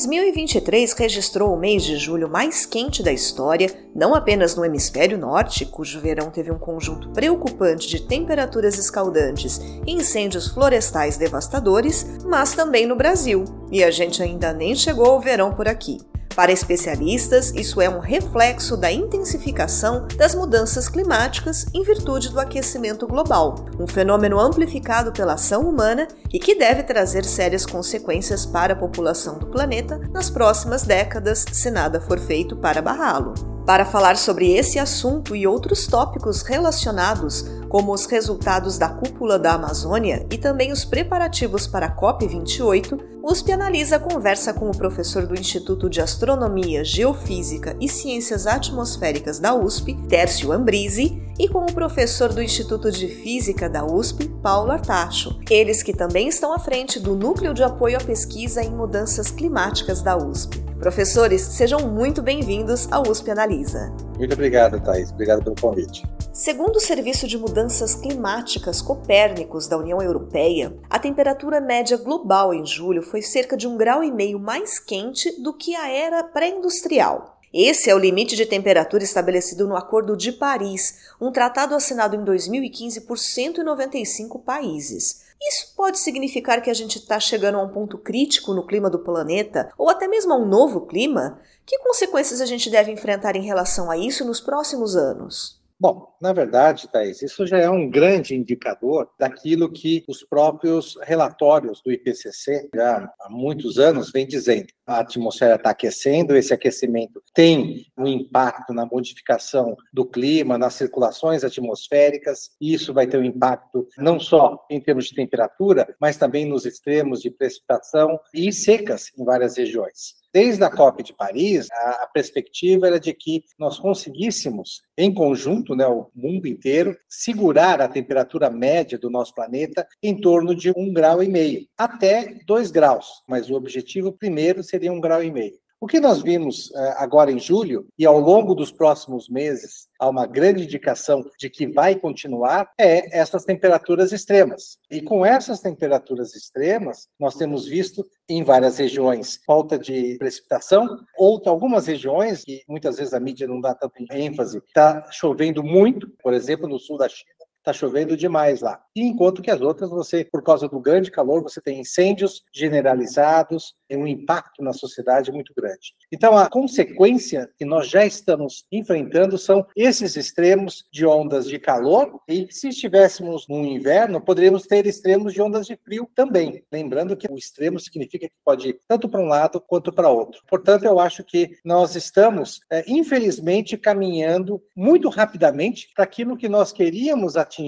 2023 registrou o mês de julho mais quente da história, não apenas no hemisfério norte, cujo verão teve um conjunto preocupante de temperaturas escaldantes e incêndios florestais devastadores, mas também no Brasil. E a gente ainda nem chegou ao verão por aqui. Para especialistas, isso é um reflexo da intensificação das mudanças climáticas em virtude do aquecimento global, um fenômeno amplificado pela ação humana e que deve trazer sérias consequências para a população do planeta nas próximas décadas, se nada for feito para barrá-lo. Para falar sobre esse assunto e outros tópicos relacionados, como os resultados da cúpula da Amazônia e também os preparativos para a COP28, USP Analisa conversa com o professor do Instituto de Astronomia, Geofísica e Ciências Atmosféricas da USP, Tércio Ambrise, e com o professor do Instituto de Física da USP, Paulo Artacho, eles que também estão à frente do Núcleo de Apoio à Pesquisa em Mudanças Climáticas da USP. Professores, sejam muito bem-vindos ao USP Analisa. Muito obrigado, Thais. Obrigado pelo convite. Segundo o Serviço de Mudanças Climáticas Copérnicos da União Europeia, a temperatura média global em julho foi cerca de um grau e meio mais quente do que a era pré-industrial. Esse é o limite de temperatura estabelecido no Acordo de Paris, um tratado assinado em 2015 por 195 países. Isso pode significar que a gente está chegando a um ponto crítico no clima do planeta, ou até mesmo a um novo clima? Que consequências a gente deve enfrentar em relação a isso nos próximos anos? Bom, na verdade, Thais, isso já é um grande indicador daquilo que os próprios relatórios do IPCC já há muitos anos vêm dizendo. A atmosfera está aquecendo, esse aquecimento tem um impacto na modificação do clima, nas circulações atmosféricas, e isso vai ter um impacto não só em termos de temperatura, mas também nos extremos de precipitação e secas em várias regiões. Desde a COP de Paris, a, perspectiva era de que nós conseguíssemos, em conjunto, né, o mundo inteiro, segurar a temperatura média do nosso planeta em torno de um grau e meio, até dois graus. Mas o objetivo primeiro seria um grau e meio. O que nós vimos eh, agora em julho e ao longo dos próximos meses, há uma grande indicação de que vai continuar, é essas temperaturas extremas. E com essas temperaturas extremas, nós temos visto em várias regiões falta de precipitação, ou algumas regiões, que muitas vezes a mídia não dá tanta ênfase, está chovendo muito, por exemplo, no sul da China está chovendo demais lá. E enquanto que as outras, você, por causa do grande calor, você tem incêndios generalizados, tem um impacto na sociedade muito grande. Então, a consequência que nós já estamos enfrentando são esses extremos de ondas de calor, e se estivéssemos no inverno, poderíamos ter extremos de ondas de frio também. Lembrando que o extremo significa que pode ir tanto para um lado quanto para outro. Portanto, eu acho que nós estamos, é, infelizmente, caminhando muito rapidamente para aquilo que nós queríamos atingir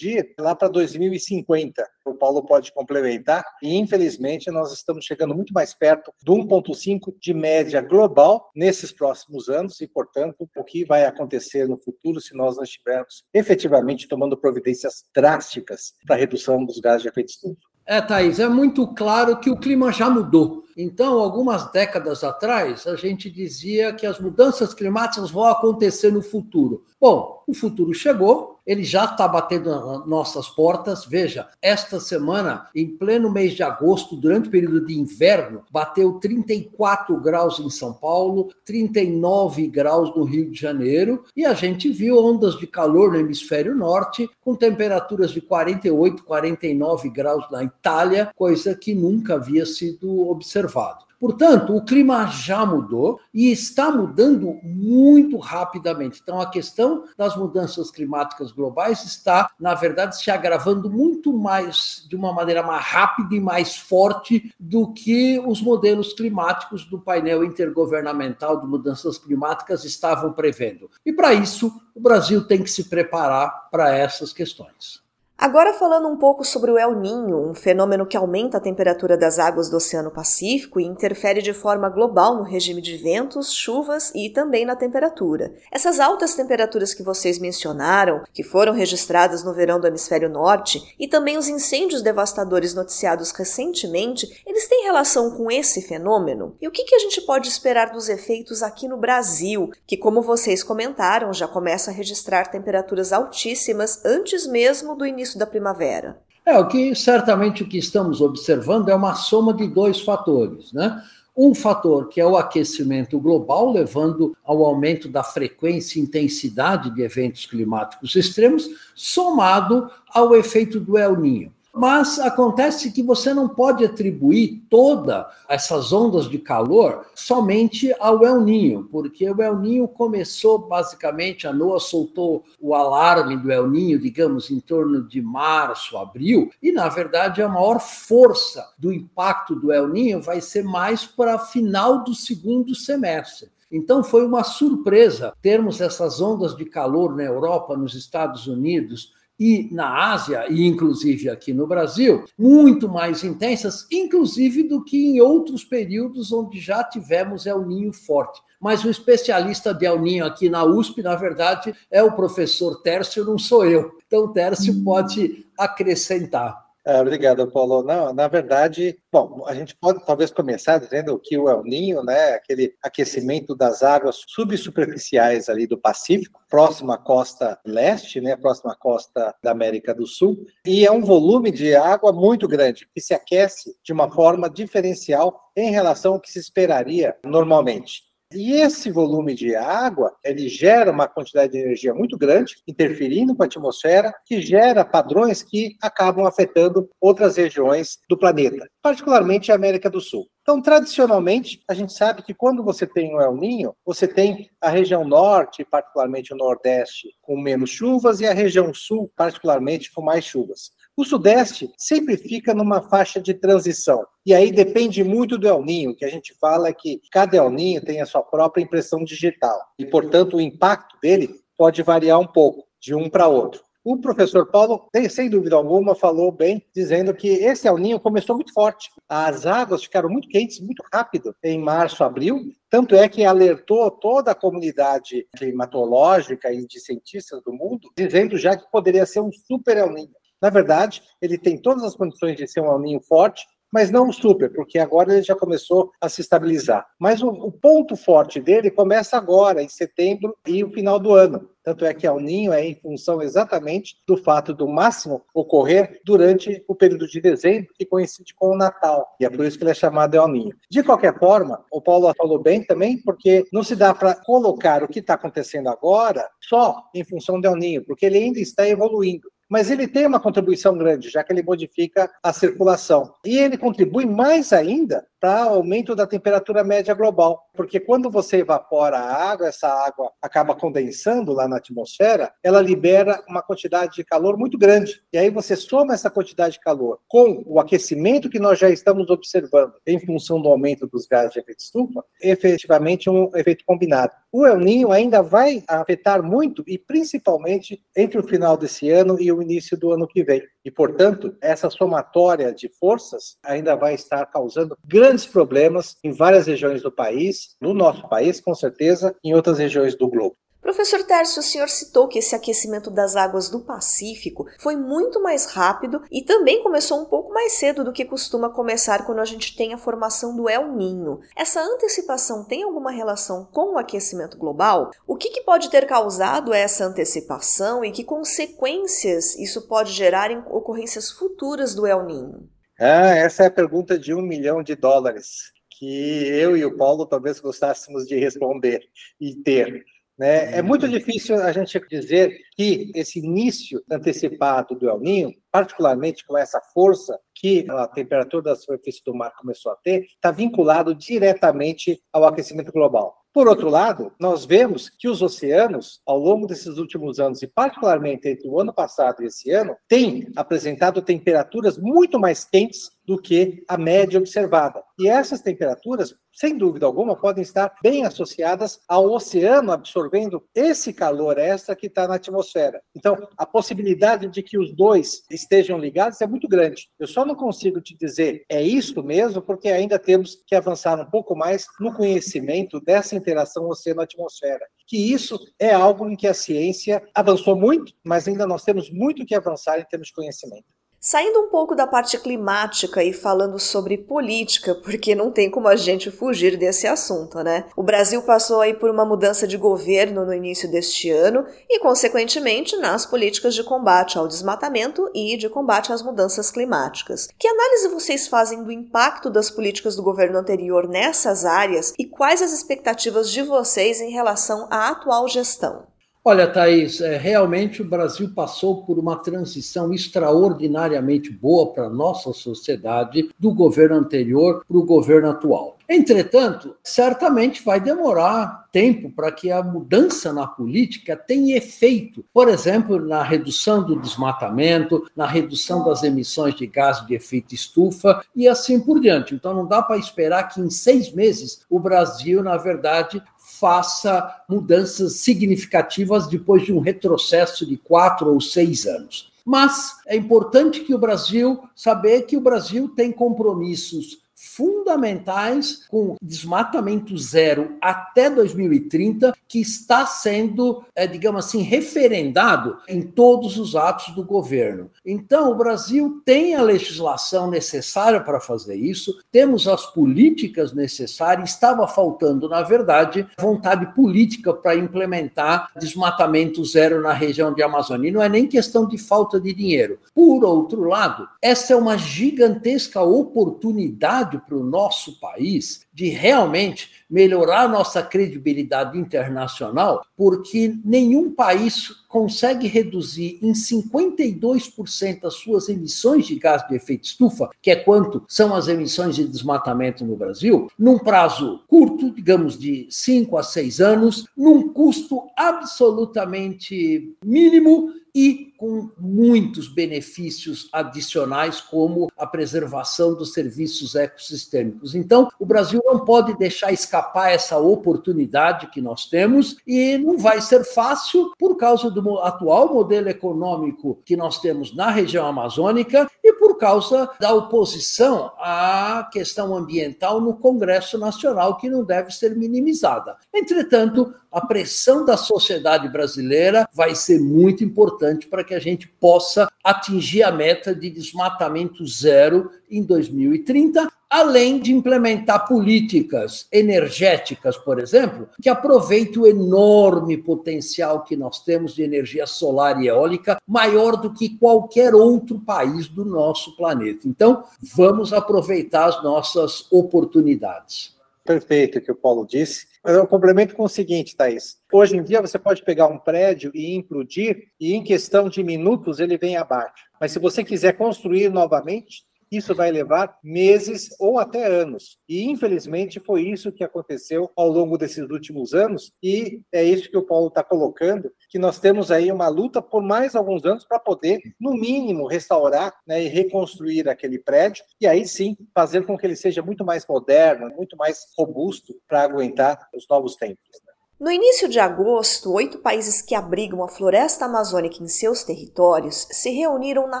lá para 2050. O Paulo pode complementar. E, infelizmente, nós estamos chegando muito mais perto do 1,5 de média global nesses próximos anos. E, portanto, o que vai acontecer no futuro se nós não estivermos efetivamente tomando providências drásticas para a redução dos gases de efeito estufa? É, Thaís, é muito claro que o clima já mudou. Então, algumas décadas atrás, a gente dizia que as mudanças climáticas vão acontecer no futuro. Bom, o futuro chegou, ele já está batendo nas nossas portas. Veja, esta semana, em pleno mês de agosto, durante o período de inverno, bateu 34 graus em São Paulo, 39 graus no Rio de Janeiro, e a gente viu ondas de calor no hemisfério norte, com temperaturas de 48, 49 graus na Itália, coisa que nunca havia sido observado. Portanto, o clima já mudou e está mudando muito rapidamente. Então, a questão das mudanças climáticas globais está, na verdade, se agravando muito mais, de uma maneira mais rápida e mais forte do que os modelos climáticos do painel intergovernamental de mudanças climáticas estavam prevendo. E para isso, o Brasil tem que se preparar para essas questões. Agora falando um pouco sobre o El Ninho, um fenômeno que aumenta a temperatura das águas do Oceano Pacífico e interfere de forma global no regime de ventos, chuvas e também na temperatura. Essas altas temperaturas que vocês mencionaram, que foram registradas no verão do hemisfério norte, e também os incêndios devastadores noticiados recentemente, eles têm relação com esse fenômeno? E o que, que a gente pode esperar dos efeitos aqui no Brasil, que, como vocês comentaram, já começa a registrar temperaturas altíssimas antes mesmo do início início da primavera? É, o que certamente o que estamos observando é uma soma de dois fatores, né? Um fator que é o aquecimento global, levando ao aumento da frequência e intensidade de eventos climáticos extremos, somado ao efeito do El Ninho. Mas acontece que você não pode atribuir todas essas ondas de calor somente ao El Ninho, porque o El Ninho começou basicamente, a NOAA soltou o alarme do El Ninho, digamos, em torno de março, abril, e na verdade a maior força do impacto do El Ninho vai ser mais para final do segundo semestre. Então foi uma surpresa termos essas ondas de calor na Europa, nos Estados Unidos, e na Ásia, e inclusive aqui no Brasil, muito mais intensas, inclusive do que em outros períodos onde já tivemos El Ninho forte. Mas o especialista de El Ninho aqui na USP, na verdade, é o professor Tércio, não sou eu. Então, Tércio hum. pode acrescentar. É, obrigado, Paulo. Não, na verdade, bom, a gente pode talvez começar dizendo que o El Ninho, né, aquele aquecimento das águas subsuperficiais ali do Pacífico, próxima à costa leste, né, próxima à costa da América do Sul, e é um volume de água muito grande, que se aquece de uma forma diferencial em relação ao que se esperaria normalmente. E esse volume de água, ele gera uma quantidade de energia muito grande, interferindo com a atmosfera, que gera padrões que acabam afetando outras regiões do planeta, particularmente a América do Sul. Então, tradicionalmente, a gente sabe que quando você tem um El Ninho, você tem a região norte, particularmente o nordeste, com menos chuvas, e a região sul, particularmente, com mais chuvas. O Sudeste sempre fica numa faixa de transição. E aí depende muito do El Ninho, que a gente fala é que cada El Ninho tem a sua própria impressão digital. E, portanto, o impacto dele pode variar um pouco de um para outro. O professor Paulo, sem dúvida alguma, falou bem, dizendo que esse El Ninho começou muito forte. As águas ficaram muito quentes muito rápido em março, abril, tanto é que alertou toda a comunidade climatológica e de cientistas do mundo, dizendo já que poderia ser um super El Ninho. Na verdade, ele tem todas as condições de ser um aninho forte, mas não super, porque agora ele já começou a se estabilizar. Mas o, o, ponto forte dele começa agora, em setembro e o final do ano. Tanto é que o ninho é em função exatamente do fato do máximo ocorrer durante o período de dezembro, que coincide com o Natal. E é por isso que ele é chamado El Ninho. De qualquer forma, o Paulo falou bem também, porque não se dá para colocar o que está acontecendo agora só em função do El Ninho, porque ele ainda está evoluindo mas ele tem uma contribuição grande, já que ele modifica a circulação. E ele contribui mais ainda para aumento da temperatura média global, porque quando você evapora a água, essa água acaba condensando lá na atmosfera, ela libera uma quantidade de calor muito grande. E aí você soma essa quantidade de calor com o aquecimento que nós já estamos observando em função do aumento dos gases de efeito estufa, efetivamente um efeito combinado. O El Ninho ainda vai afetar muito e principalmente entre o final desse ano e o início do ano que vem. E, portanto, essa somatória de forças ainda vai estar causando grandes problemas em várias regiões do país, no nosso país, com certeza, em outras regiões do globo. Professor Tércio, o senhor citou que esse aquecimento das águas do Pacífico foi muito mais rápido e também começou um pouco mais cedo do que costuma começar quando a gente tem a formação do El Ninho. Essa antecipação tem alguma relação com o aquecimento global? O que, que pode ter causado essa antecipação e que consequências isso pode gerar em ocorrências futuras do El Ninho? Ah, essa é a pergunta de um milhão de dólares que eu e o Paulo talvez gostássemos de responder e ter. Né? É muito difícil a gente dizer que esse início antecipado do El Ninho, particularmente com essa força que a temperatura da superfície do mar começou a ter, está vinculado diretamente ao aquecimento global. Por outro lado, nós vemos que os oceanos, ao longo desses últimos anos, e particularmente entre o ano passado e esse ano, têm apresentado temperaturas muito mais quentes do que a média observada. E essas temperaturas, sem dúvida alguma, podem estar bem associadas ao oceano absorvendo esse calor extra que está na atmosfera. Então, a possibilidade de que os dois estejam ligados é muito grande. Eu só não consigo te dizer é isso mesmo, porque ainda temos que avançar um pouco mais no conhecimento dessa interação oceano-atmosfera. Que isso é algo em que a ciência avançou muito, mas ainda nós temos muito que avançar em termos de conhecimento. Saindo um pouco da parte climática e falando sobre política, porque não tem como a gente fugir desse assunto, né? O Brasil passou aí por uma mudança de governo no início deste ano e, consequentemente, nas políticas de combate ao desmatamento e de combate às mudanças climáticas. Que análise vocês fazem do impacto das políticas do governo anterior nessas áreas e quais as expectativas de vocês em relação à atual gestão? Olha, Thaís, é, realmente o Brasil passou por uma transição extraordinariamente boa para a nossa sociedade do governo anterior para o governo atual. Entretanto, certamente vai demorar tempo para que a mudança na política tenha efeito, por exemplo, na redução do desmatamento, na redução das emissões de gás de efeito estufa e assim por diante. Então, não dá para esperar que em seis meses o Brasil, na verdade, faça mudanças significativas depois de um retrocesso de quatro ou seis anos. Mas é importante que o Brasil saber que o Brasil tem compromissos fundamentais com desmatamento zero até 2030, que está sendo, é, digamos assim, referendado em todos os atos do governo. Então, o Brasil tem a legislação necessária para fazer isso, temos as políticas necessárias, estava faltando, na verdade, vontade política para implementar desmatamento zero na região de Amazônia. E não é nem questão de falta de dinheiro. Por outro lado, essa é uma gigantesca oportunidade para o nosso país de realmente melhorar nossa credibilidade internacional, porque nenhum país consegue reduzir em 52% as suas emissões de gás de efeito estufa, que é quanto são as emissões de desmatamento no Brasil, num prazo curto, digamos de 5 a 6 anos, num custo absolutamente mínimo e com muitos benefícios adicionais, como a preservação dos serviços ecossistêmicos. Então, o Brasil não pode deixar escapar essa oportunidade que nós temos e não vai ser fácil por causa do atual modelo econômico que nós temos na região amazônica e por causa da oposição à questão ambiental no Congresso Nacional, que não deve ser minimizada. Entretanto, a pressão da sociedade brasileira vai ser muito importante para que a gente possa atingir a meta de desmatamento zero em 2030, além de implementar políticas energéticas, por exemplo, que aproveitem o enorme potencial que nós temos de energia solar e eólica, maior do que qualquer outro país do nosso planeta. Então, vamos aproveitar as nossas oportunidades. Perfeito o que o Paulo disse. Eu complemento com o seguinte, Thaís. Hoje em dia você pode pegar um prédio e implodir e em questão de minutos ele vem abaixo. Mas se você quiser construir novamente, isso vai levar meses ou até anos. E, infelizmente, foi isso que aconteceu ao longo desses últimos anos, e é isso que o Paulo está colocando, que nós temos aí uma luta por mais alguns anos para poder, no mínimo, restaurar né, e reconstruir aquele prédio, e aí sim fazer com que ele seja muito mais moderno, muito mais robusto para aguentar os novos tempos. Né? No início de agosto, oito países que abrigam a floresta amazônica em seus territórios se reuniram na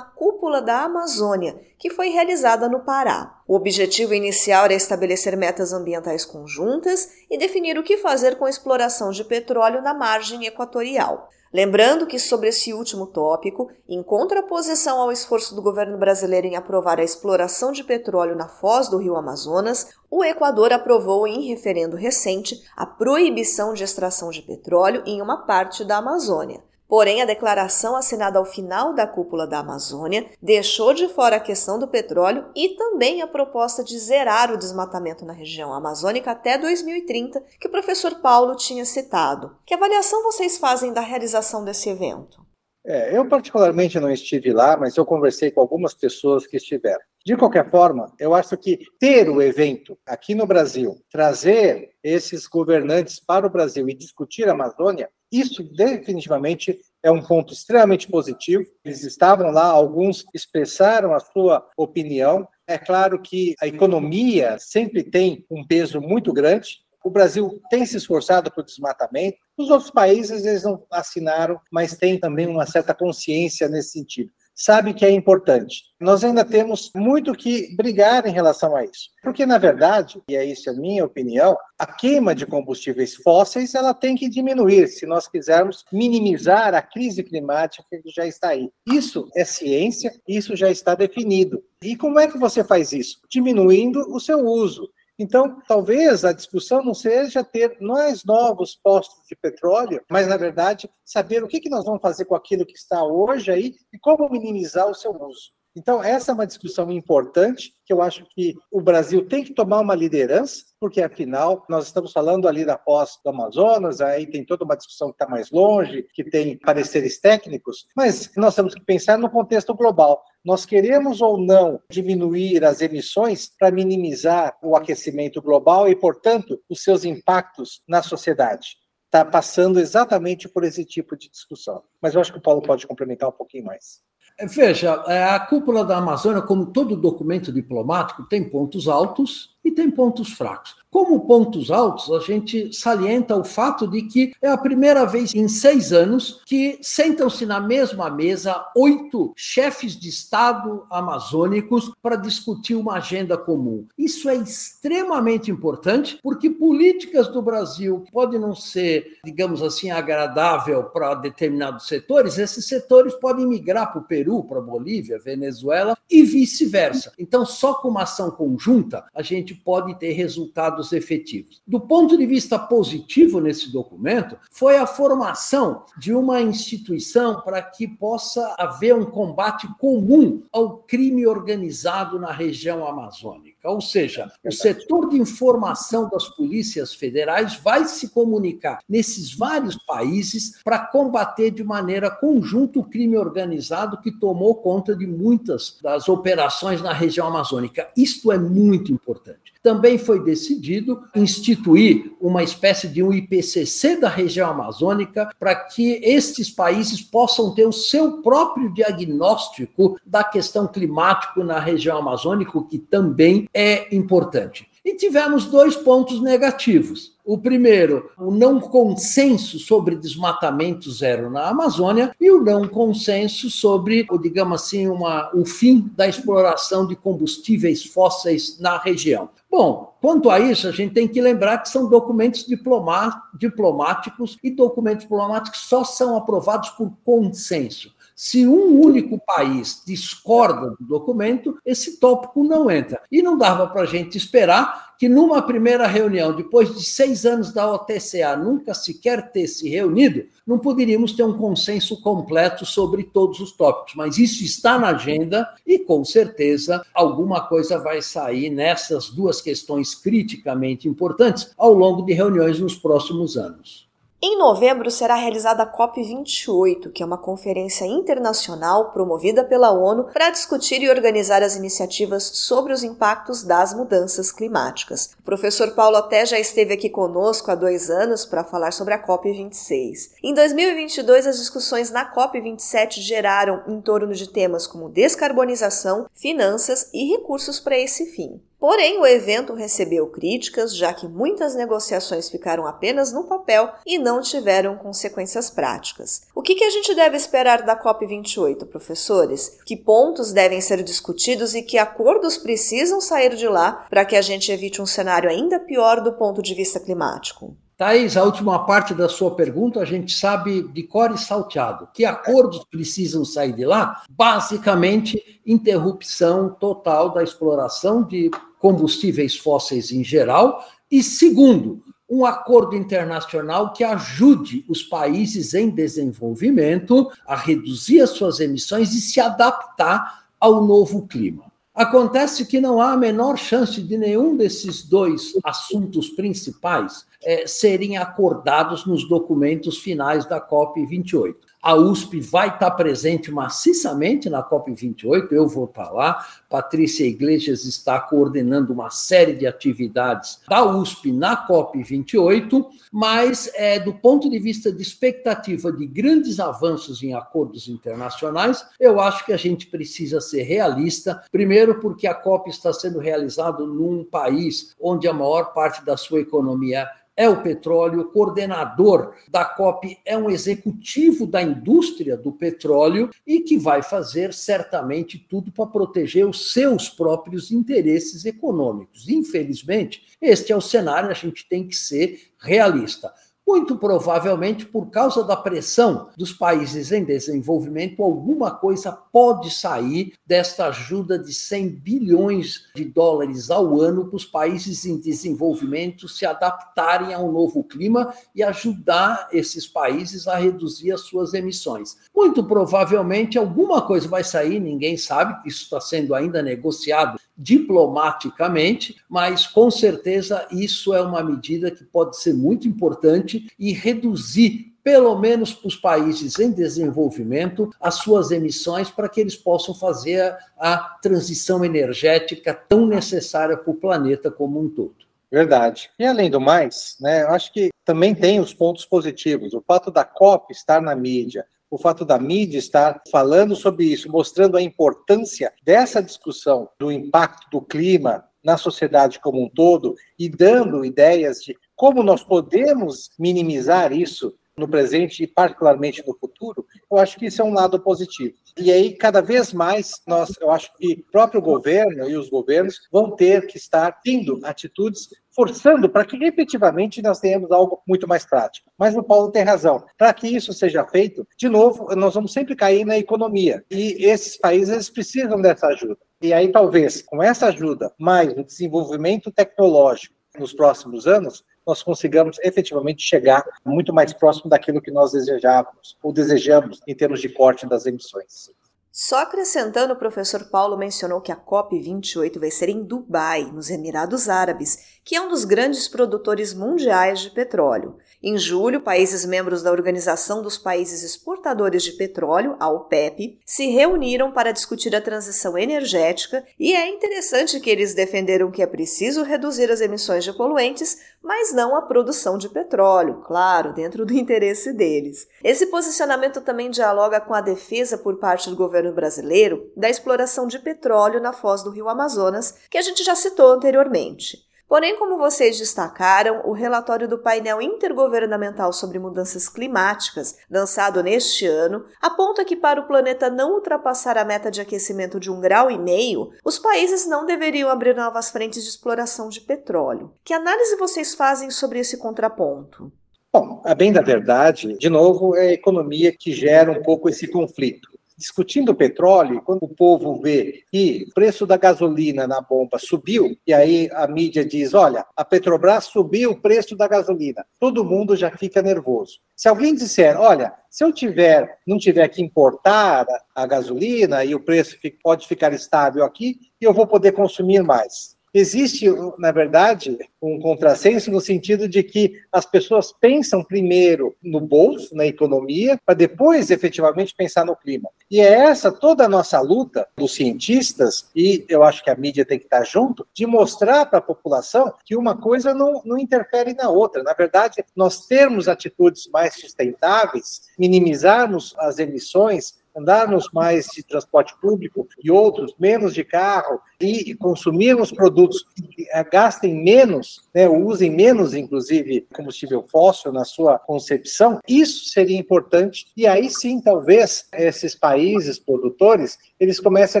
Cúpula da Amazônia, que foi realizada no Pará. O objetivo inicial era estabelecer metas ambientais conjuntas e definir o que fazer com a exploração de petróleo na margem equatorial. Lembrando que, sobre esse último tópico, em contraposição ao esforço do governo brasileiro em aprovar a exploração de petróleo na foz do rio Amazonas, o Equador aprovou em referendo recente a proibição de extração de petróleo em uma parte da Amazônia. Porém, a declaração assinada ao final da cúpula da Amazônia deixou de fora a questão do petróleo e também a proposta de zerar o desmatamento na região amazônica até 2030, que o professor Paulo tinha citado. Que avaliação vocês fazem da realização desse evento? É, eu particularmente não estive lá, mas eu conversei com algumas pessoas que estiveram. De qualquer forma, eu acho que ter o evento aqui no Brasil, trazer esses governantes para o Brasil e discutir a Amazônia, isso definitivamente é um ponto extremamente positivo. Eles estavam lá, alguns expressaram a sua opinião. É claro que a economia sempre tem um peso muito grande. O Brasil tem se esforçado para o desmatamento. Os outros países eles não assinaram, mas tem também uma certa consciência nesse sentido sabe que é importante. Nós ainda temos muito que brigar em relação a isso. Porque, na verdade, e é isso a minha opinião, a queima de combustíveis fósseis ela tem que diminuir se nós quisermos minimizar a crise climática que já está aí. Isso é ciência, isso já está definido. E como é que você faz isso? Diminuindo o seu uso. Então, talvez a discussão não seja ter mais novos postos de petróleo, mas, na verdade, saber o que, nós vamos fazer com aquilo que está hoje aí e como minimizar o seu uso. Então, essa é uma discussão importante que eu acho que o Brasil tem que tomar uma liderança, porque afinal nós estamos falando ali da pós do Amazonas, aí tem toda uma discussão que está mais longe, que tem pareceres técnicos, mas nós temos que pensar no contexto global. Nós queremos ou não diminuir as emissões para minimizar o aquecimento global e, portanto, os seus impactos na sociedade está passando exatamente por esse tipo de discussão. Mas eu acho que o Paulo pode complementar um pouquinho mais. Veja, é, a cúpula da Amazônia, como todo documento diplomático, tem pontos altos e tem pontos fracos. Como pontos altos, a gente salienta o fato de que é a primeira vez em seis anos que sentam-se na mesma mesa oito chefes de Estado amazônicos para discutir uma agenda comum. Isso é extremamente importante, porque políticas do Brasil que podem não ser, digamos assim, agradável para determinados setores, esses setores podem migrar para o Peru, para a Bolívia, Venezuela e vice-versa. Então, só com uma ação conjunta, a gente pode ter resultados resultados efetivos. Do ponto de vista positivo nesse documento, foi a formação de uma instituição para que possa haver um combate comum ao crime organizado na região amazônica. Ou seja, o setor de informação das polícias federais vai se comunicar nesses vários países para combater de maneira conjunta o crime organizado que tomou conta de muitas das operações na região amazônica. Isto é muito importante. Também foi decidido instituir uma espécie de um IPCC da região amazônica para que estes países possam ter o seu próprio diagnóstico da questão climática na região amazônica, que também é importante. E tivemos dois pontos negativos. O primeiro, o não consenso sobre desmatamento zero na Amazônia e o não consenso sobre, digamos assim, uma, o fim da exploração de combustíveis fósseis na região. Bom, quanto a isso, a gente tem que lembrar que são documentos diplomáticos e documentos diplomáticos só são aprovados por consenso. Se um único país discorda do documento, esse tópico não entra. E não dava para a gente esperar que, numa primeira reunião, depois de seis anos da OTCA, nunca sequer ter se reunido, não poderíamos ter um consenso completo sobre todos os tópicos. Mas isso está na agenda e, com certeza, alguma coisa vai sair nessas duas questões criticamente importantes ao longo de reuniões nos próximos anos. Em novembro será realizada a COP28, que é uma conferência internacional promovida pela ONU para discutir e organizar as iniciativas sobre os impactos das mudanças climáticas. O professor Paulo até já esteve aqui conosco há dois anos para falar sobre a COP26. Em 2022, as discussões na COP27 geraram em torno de temas como descarbonização, finanças e recursos para esse fim. Porém, o evento recebeu críticas, já que muitas negociações ficaram apenas no papel e não tiveram consequências práticas. O que, que a gente deve esperar da COP28, professores? Que pontos devem ser discutidos e que acordos precisam sair de lá para que a gente evite um cenário ainda pior do ponto de vista climático? Thaís, a última parte da sua pergunta, a gente sabe de cor e salteado. Que acordos precisam sair de lá? Basicamente, interrupção total da exploração de combustíveis fósseis em geral. E segundo, um acordo internacional que ajude os países em desenvolvimento a reduzir as suas emissões e se adaptar ao novo clima. Acontece que não há a menor chance de nenhum desses dois assuntos principais é, serem acordados nos documentos finais da COP28. A USP vai estar presente maciçamente na COP28, eu vou estar lá. Patrícia Iglesias está coordenando uma série de atividades da USP na COP28, mas é, do ponto de vista de expectativa de grandes avanços em acordos internacionais, eu acho que a gente precisa ser realista. Primeiro, porque a COP está sendo realizada num país onde a maior parte da sua economia é o petróleo, o coordenador da COP é um executivo da indústria do petróleo e que vai fazer certamente tudo para proteger os seus próprios interesses econômicos. Infelizmente, este é o cenário, a gente tem que ser realista. Muito provavelmente, por causa da pressão dos países em desenvolvimento, alguma coisa pode sair desta ajuda de 100 bilhões de dólares ao ano para os países em desenvolvimento se adaptarem ao novo clima e ajudar esses países a reduzir as suas emissões. Muito provavelmente, alguma coisa vai sair, ninguém sabe, isso está sendo ainda negociado diplomaticamente, mas com certeza isso é uma medida que pode ser muito importante e reduzir pelo menos para os países em desenvolvimento, as suas emissões para que eles possam fazer a, transição energética tão necessária para o planeta como um todo. Verdade. E além do mais, né, eu acho que também tem os pontos positivos. O fato da COP estar na mídia, o fato da mídia estar falando sobre isso, mostrando a importância dessa discussão do impacto do clima na sociedade como um todo e dando ideias de como nós podemos minimizar isso no presente e particularmente no futuro, eu acho que isso é um lado positivo. E aí, cada vez mais, nós, eu acho que o próprio governo e os governos vão ter que estar tendo atitudes forçando para que efetivamente nós tenhamos algo muito mais prático. Mas o Paulo tem razão. Para que isso seja feito, de novo, nós vamos sempre cair na economia. E esses países precisam dessa ajuda. E aí, talvez, com essa ajuda, mais o desenvolvimento tecnológico nos próximos anos, nós consigamos efetivamente chegar muito mais próximo daquilo que nós desejávamos ou desejamos em termos de corte das emissões. Só acrescentando, o professor Paulo mencionou que a COP28 vai ser em Dubai, nos Emirados Árabes, que é um dos grandes produtores mundiais de petróleo. Em julho, países membros da Organização dos Países Exportadores de Petróleo, a OPEP, se reuniram para discutir a transição energética e é interessante que eles defenderam que é preciso reduzir as emissões de poluentes, mas não a produção de petróleo, claro, dentro do interesse deles. Esse posicionamento também dialoga com a defesa por parte do governo brasileiro da exploração de petróleo na foz do rio Amazonas, que a gente já citou anteriormente. Porém, como vocês destacaram, o relatório do painel intergovernamental sobre mudanças climáticas, lançado neste ano, aponta que para o planeta não ultrapassar a meta de aquecimento de um grau e meio, os países não deveriam abrir novas frentes de exploração de petróleo. Que análise vocês fazem sobre esse contraponto? Bom, a bem da verdade, de novo, é a economia que gera um pouco esse conflito discutindo petróleo, quando o povo vê que o preço da gasolina na bomba subiu, e aí a mídia diz: olha, a Petrobras subiu o preço da gasolina, todo mundo já fica nervoso. Se alguém disser, olha, se eu tiver, não tiver que importar a gasolina e o preço pode ficar estável aqui, eu vou poder consumir mais. Existe, na verdade, um contrassenso no sentido de que as pessoas pensam primeiro no bolso, na economia, para depois efetivamente pensar no clima. E é essa toda a nossa luta dos cientistas, e eu acho que a mídia tem que estar junto, de mostrar para a população que uma coisa não, não interfere na outra. Na verdade, nós termos atitudes mais sustentáveis, minimizarmos as emissões, andarmos mais de transporte público e outros, menos de carro, e consumirmos produtos que eh, gastem menos, né, usem menos, inclusive, combustível fóssil na sua concepção, isso seria importante. E aí sim, talvez, esses países produtores, eles comecem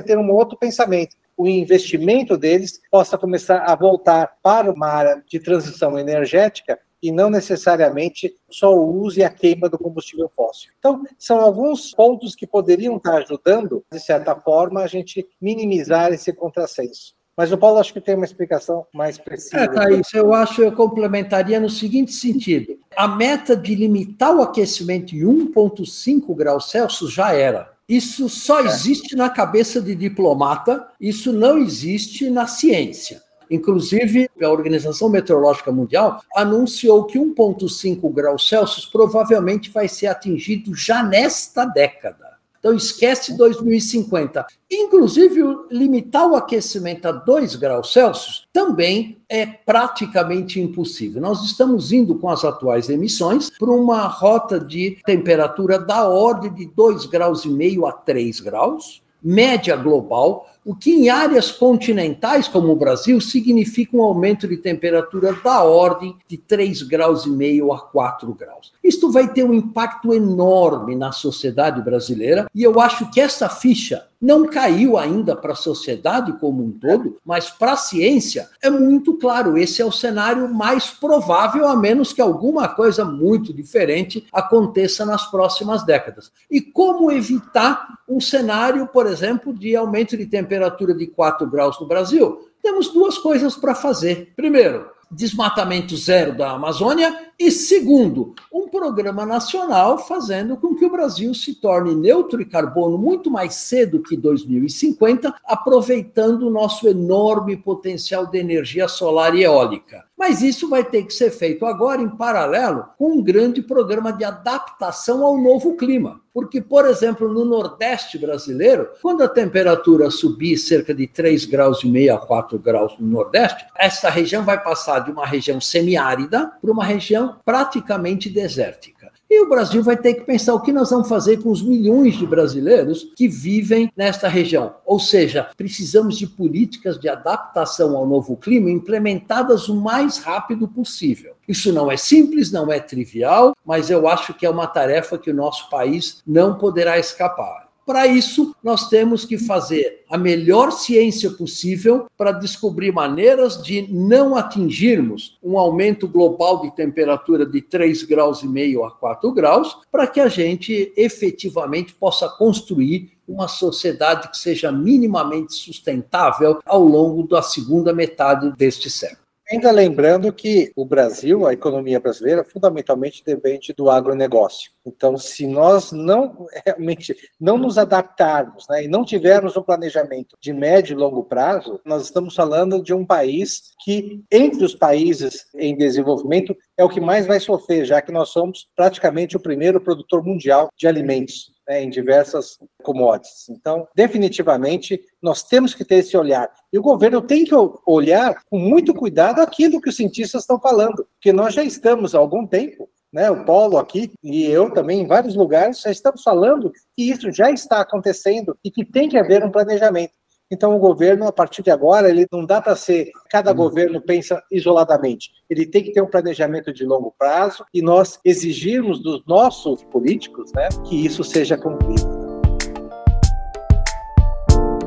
a ter um outro pensamento o investimento deles possa começar a voltar para uma área de transição energética e não necessariamente só o uso e a queima do combustível fóssil. Então, são alguns pontos que poderiam estar ajudando, de certa forma, a gente minimizar esse contrassenso. Mas o Paulo acho que tem uma explicação mais precisa. É, Thaís, eu acho, eu complementaria no seguinte sentido. A meta de limitar o aquecimento em 1,5 graus Celsius já era. Isso só é. existe na cabeça de diplomata, isso não existe na ciência. Inclusive, a Organização Meteorológica Mundial anunciou que 1,5 graus Celsius provavelmente vai ser atingido já nesta década. Então, esquece 2050. Inclusive, limitar o aquecimento a 2 graus Celsius também é praticamente impossível. Nós estamos indo com as atuais emissões para uma rota de temperatura da ordem de 2,5 graus a 3 graus, média global, o que em áreas continentais como o Brasil significa um aumento de temperatura da ordem de 3 graus e meio a 4 graus. Isto vai ter um impacto enorme na sociedade brasileira e eu acho que essa ficha não caiu ainda para a sociedade como um todo, mas para a ciência é muito claro. Esse é o cenário mais provável, a menos que alguma coisa muito diferente aconteça nas próximas décadas. E como evitar um cenário, por exemplo, de aumento de temperatura de 4 graus no Brasil? Temos duas coisas para fazer. Primeiro, desmatamento zero da Amazônia e segundo, um programa nacional fazendo com que o Brasil se torne neutro em carbono muito mais cedo que 2050, aproveitando o nosso enorme potencial de energia solar e eólica. Mas isso vai ter que ser feito agora em paralelo com um grande programa de adaptação ao novo clima. Porque, por exemplo, no Nordeste brasileiro, quando a temperatura subir cerca de 3 graus e meio a 4 graus no Nordeste, essa região vai passar de uma região semiárida para uma região praticamente desértica. E o Brasil vai ter que pensar o que nós vamos fazer com os milhões de brasileiros que vivem nesta região. Ou seja, precisamos de políticas de adaptação ao novo clima implementadas o mais rápido possível. Isso não é simples, não é trivial, mas eu acho que é uma tarefa que o nosso país não poderá escapar. Para isso, nós temos que fazer a melhor ciência possível para descobrir maneiras de não atingirmos um aumento global de temperatura de 3 graus e meio a 4 graus, para que a gente efetivamente possa construir uma sociedade que seja minimamente sustentável ao longo da segunda metade deste século. Ainda lembrando que o Brasil, a economia brasileira, fundamentalmente depende do agronegócio. Então, se nós não realmente não nos adaptarmos né, e não tivermos um planejamento de médio e longo prazo, nós estamos falando de um país que, entre os países em desenvolvimento, é o que mais vai sofrer, já que nós somos praticamente o primeiro produtor mundial de alimentos né, em diversas commodities. Então, definitivamente, nós temos que ter esse olhar. E o governo tem que olhar com muito cuidado aquilo que os cientistas estão falando, porque nós já estamos há algum tempo né, o Paulo aqui e eu também em vários lugares já estamos falando que isso já está acontecendo e que tem que haver um planejamento. Então, o governo, a partir de agora, ele não dá para ser. Cada governo pensa isoladamente. Ele tem que ter um planejamento de longo prazo e nós exigirmos dos nossos políticos né, que isso seja cumprido.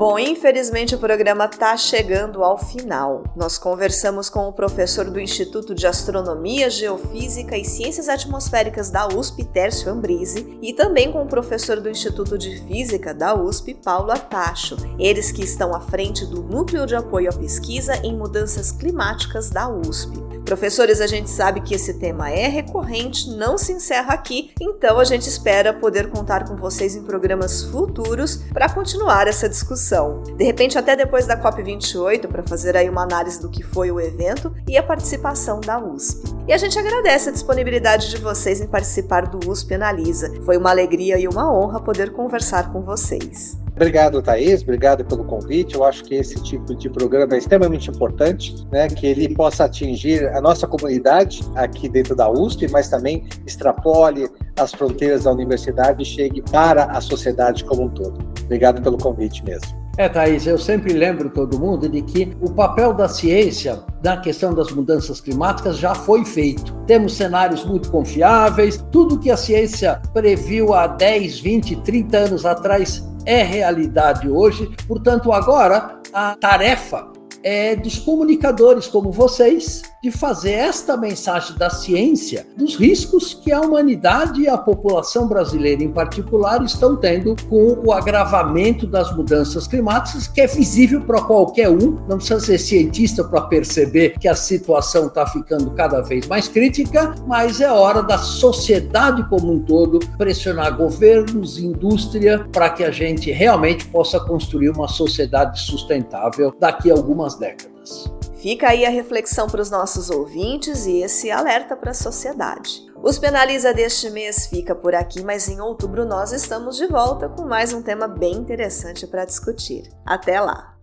Bom, infelizmente o programa está chegando ao final. Nós conversamos com o professor do Instituto de Astronomia, Geofísica e Ciências Atmosféricas da USP, Tércio Ambrise, e também com o professor do Instituto de Física da USP, Paulo Artacho, eles que estão à frente do Núcleo de Apoio à Pesquisa em Mudanças Climáticas da USP. Professores, a gente sabe que esse tema é recorrente, não se encerra aqui, então a gente espera poder contar com vocês em programas futuros para continuar essa discussão. De repente, até depois da COP28, para fazer aí uma análise do que foi o evento e a participação da USP. E a gente agradece a disponibilidade de vocês em participar do USP Analisa. Foi uma alegria e uma honra poder conversar com vocês. Obrigado, Thaís. Obrigado pelo convite. Eu acho que esse tipo de programa é extremamente importante, né? Que ele possa atingir a nossa comunidade aqui dentro da USP, mas também extrapole as fronteiras da universidade e chegue para a sociedade como um todo. Obrigado pelo convite mesmo. É, Thaís, eu sempre lembro todo mundo de que o papel da ciência na questão das mudanças climáticas já foi feito. Temos cenários muito confiáveis, tudo que a ciência previu há 10, 20, 30 anos atrás é realidade hoje. Portanto, agora a tarefa é dos comunicadores como vocês de fazer esta mensagem da ciência dos riscos que a humanidade e a população brasileira em particular estão tendo com o agravamento das mudanças climáticas, que é visível para qualquer um, não precisa ser cientista para perceber que a situação está ficando cada vez mais crítica, mas é hora da sociedade como um todo pressionar governos, indústria, para que a gente realmente possa construir uma sociedade sustentável daqui a algumas décadas. Fica aí a reflexão para os nossos ouvintes e esse alerta para a sociedade. Os Penaliza deste mês fica por aqui, mas em outubro nós estamos de volta com mais um tema bem interessante para discutir. Até lá!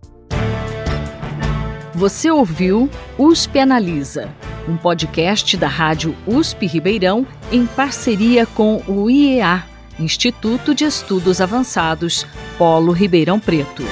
Você ouviu USP Analisa, um podcast da Rádio USP Ribeirão em parceria com o IEA, Instituto de Estudos Avançados, Polo Ribeirão Preto.